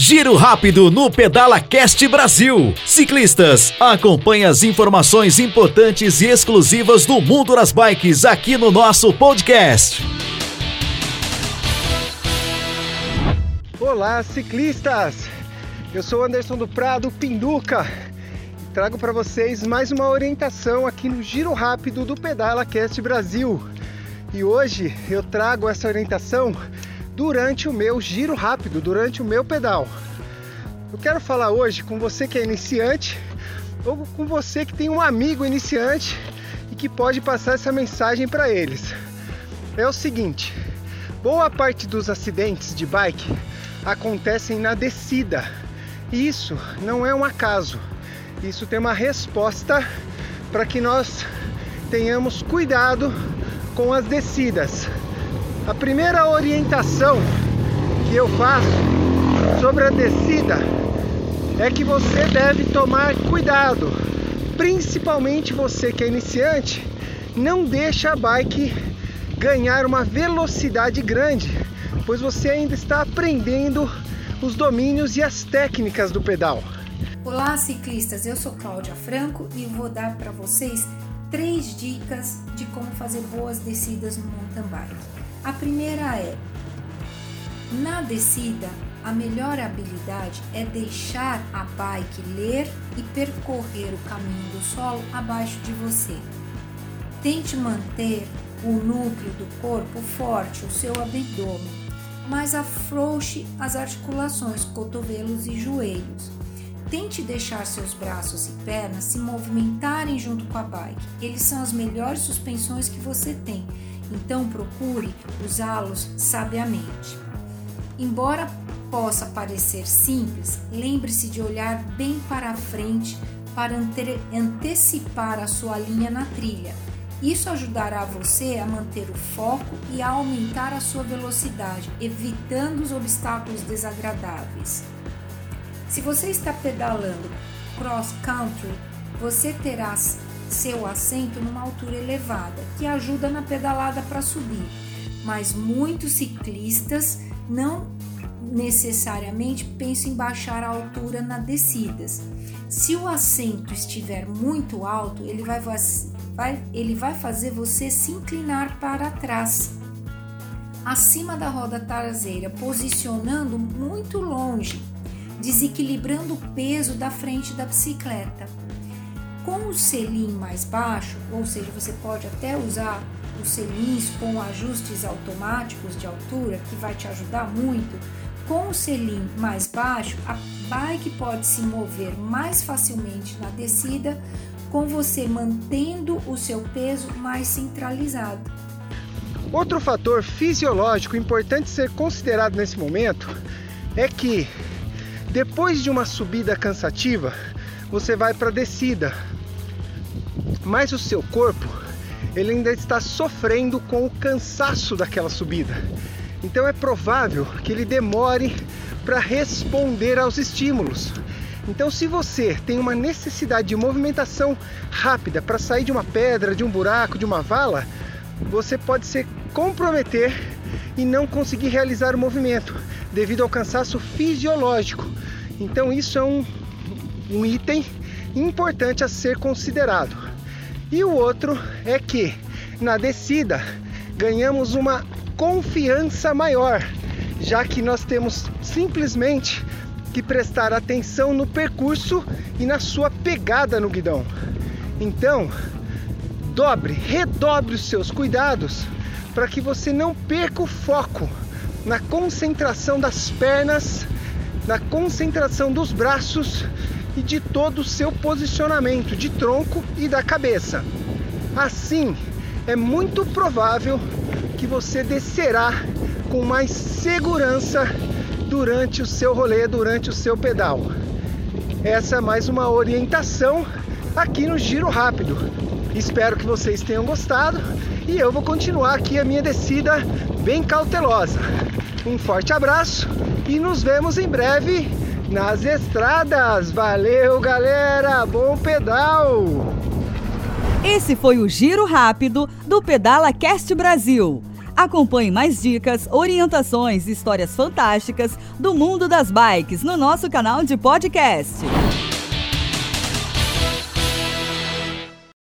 Giro rápido no Pedala Cast Brasil. Ciclistas, acompanhe as informações importantes e exclusivas do mundo das bikes aqui no nosso podcast. Olá, ciclistas! Eu sou Anderson do Prado Pinduca. Trago para vocês mais uma orientação aqui no Giro Rápido do Pedala Cast Brasil. E hoje eu trago essa orientação durante o meu giro rápido, durante o meu pedal. Eu quero falar hoje com você que é iniciante ou com você que tem um amigo iniciante e que pode passar essa mensagem para eles. É o seguinte: boa parte dos acidentes de bike acontecem na descida. E isso não é um acaso. Isso tem uma resposta para que nós tenhamos cuidado com as descidas. A primeira orientação que eu faço sobre a descida é que você deve tomar cuidado, principalmente você que é iniciante, não deixa a bike ganhar uma velocidade grande, pois você ainda está aprendendo os domínios e as técnicas do pedal. Olá, ciclistas. Eu sou Cláudia Franco e vou dar para vocês três dicas de como fazer boas descidas no mountain bike. A primeira é: na descida, a melhor habilidade é deixar a bike ler e percorrer o caminho do solo abaixo de você. Tente manter o núcleo do corpo forte, o seu abdômen, mas afrouxe as articulações, cotovelos e joelhos. Tente deixar seus braços e pernas se movimentarem junto com a bike. Eles são as melhores suspensões que você tem então procure usá-los sabiamente. Embora possa parecer simples, lembre-se de olhar bem para a frente para ante antecipar a sua linha na trilha. Isso ajudará você a manter o foco e a aumentar a sua velocidade, evitando os obstáculos desagradáveis. Se você está pedalando cross country, você terá seu assento numa altura elevada, que ajuda na pedalada para subir. Mas muitos ciclistas não necessariamente pensam em baixar a altura nas descidas. Se o assento estiver muito alto, ele vai, vai, ele vai fazer você se inclinar para trás, acima da roda traseira, posicionando muito longe, desequilibrando o peso da frente da bicicleta. Com o selim mais baixo, ou seja, você pode até usar os selins com ajustes automáticos de altura, que vai te ajudar muito. Com o selim mais baixo, a bike pode se mover mais facilmente na descida, com você mantendo o seu peso mais centralizado. Outro fator fisiológico importante ser considerado nesse momento é que depois de uma subida cansativa, você vai para a descida, mas o seu corpo ele ainda está sofrendo com o cansaço daquela subida. Então é provável que ele demore para responder aos estímulos. Então, se você tem uma necessidade de movimentação rápida para sair de uma pedra, de um buraco, de uma vala, você pode se comprometer e não conseguir realizar o movimento devido ao cansaço fisiológico. Então, isso é um, um item importante a ser considerado. E o outro é que na descida ganhamos uma confiança maior, já que nós temos simplesmente que prestar atenção no percurso e na sua pegada no guidão. Então, dobre, redobre os seus cuidados para que você não perca o foco na concentração das pernas, na concentração dos braços e de todo o seu posicionamento de tronco e da cabeça. Assim, é muito provável que você descerá com mais segurança durante o seu rolê, durante o seu pedal. Essa é mais uma orientação aqui no Giro Rápido. Espero que vocês tenham gostado e eu vou continuar aqui a minha descida bem cautelosa. Um forte abraço e nos vemos em breve nas estradas. Valeu, galera! Bom pedal! Esse foi o Giro Rápido do Pedala Cast Brasil. Acompanhe mais dicas, orientações e histórias fantásticas do mundo das bikes no nosso canal de podcast.